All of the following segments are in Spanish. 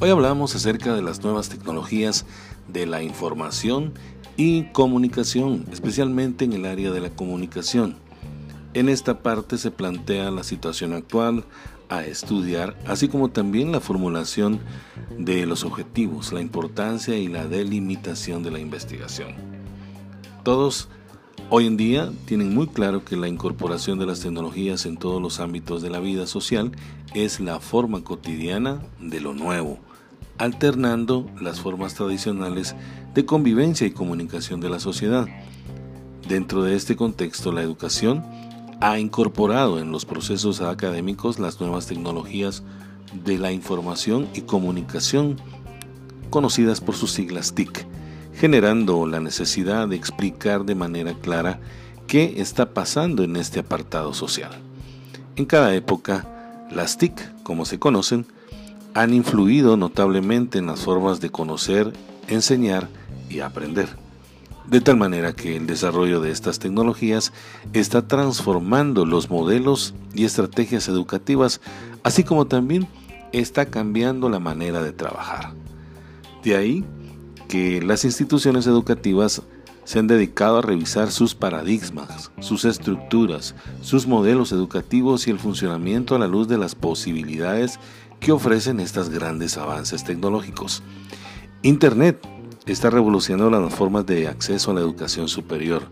Hoy hablamos acerca de las nuevas tecnologías de la información y comunicación, especialmente en el área de la comunicación. En esta parte se plantea la situación actual a estudiar, así como también la formulación de los objetivos, la importancia y la delimitación de la investigación. Todos hoy en día tienen muy claro que la incorporación de las tecnologías en todos los ámbitos de la vida social es la forma cotidiana de lo nuevo alternando las formas tradicionales de convivencia y comunicación de la sociedad. Dentro de este contexto, la educación ha incorporado en los procesos académicos las nuevas tecnologías de la información y comunicación, conocidas por sus siglas TIC, generando la necesidad de explicar de manera clara qué está pasando en este apartado social. En cada época, las TIC, como se conocen, han influido notablemente en las formas de conocer, enseñar y aprender. De tal manera que el desarrollo de estas tecnologías está transformando los modelos y estrategias educativas, así como también está cambiando la manera de trabajar. De ahí que las instituciones educativas se han dedicado a revisar sus paradigmas, sus estructuras, sus modelos educativos y el funcionamiento a la luz de las posibilidades que ofrecen estos grandes avances tecnológicos. Internet está revolucionando las formas de acceso a la educación superior.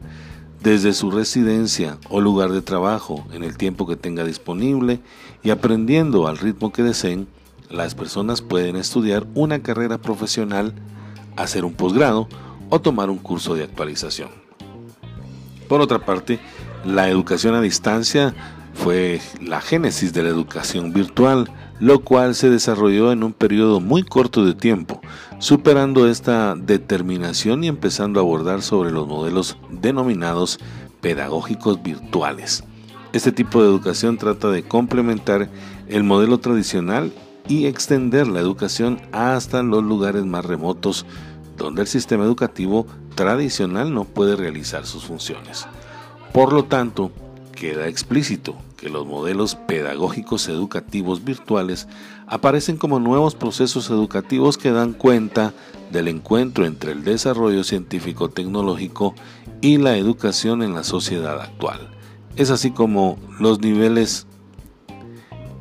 Desde su residencia o lugar de trabajo, en el tiempo que tenga disponible y aprendiendo al ritmo que deseen, las personas pueden estudiar una carrera profesional, hacer un posgrado o tomar un curso de actualización. Por otra parte, la educación a distancia fue la génesis de la educación virtual, lo cual se desarrolló en un periodo muy corto de tiempo, superando esta determinación y empezando a abordar sobre los modelos denominados pedagógicos virtuales. Este tipo de educación trata de complementar el modelo tradicional y extender la educación hasta los lugares más remotos donde el sistema educativo tradicional no puede realizar sus funciones. Por lo tanto, queda explícito que los modelos pedagógicos educativos virtuales aparecen como nuevos procesos educativos que dan cuenta del encuentro entre el desarrollo científico-tecnológico y la educación en la sociedad actual. Es así como los niveles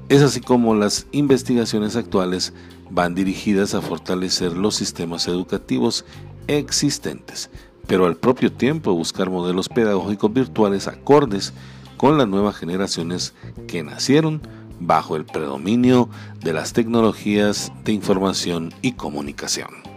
es así como las investigaciones actuales van dirigidas a fortalecer los sistemas educativos existentes, pero al propio tiempo buscar modelos pedagógicos virtuales acordes con las nuevas generaciones que nacieron bajo el predominio de las tecnologías de información y comunicación.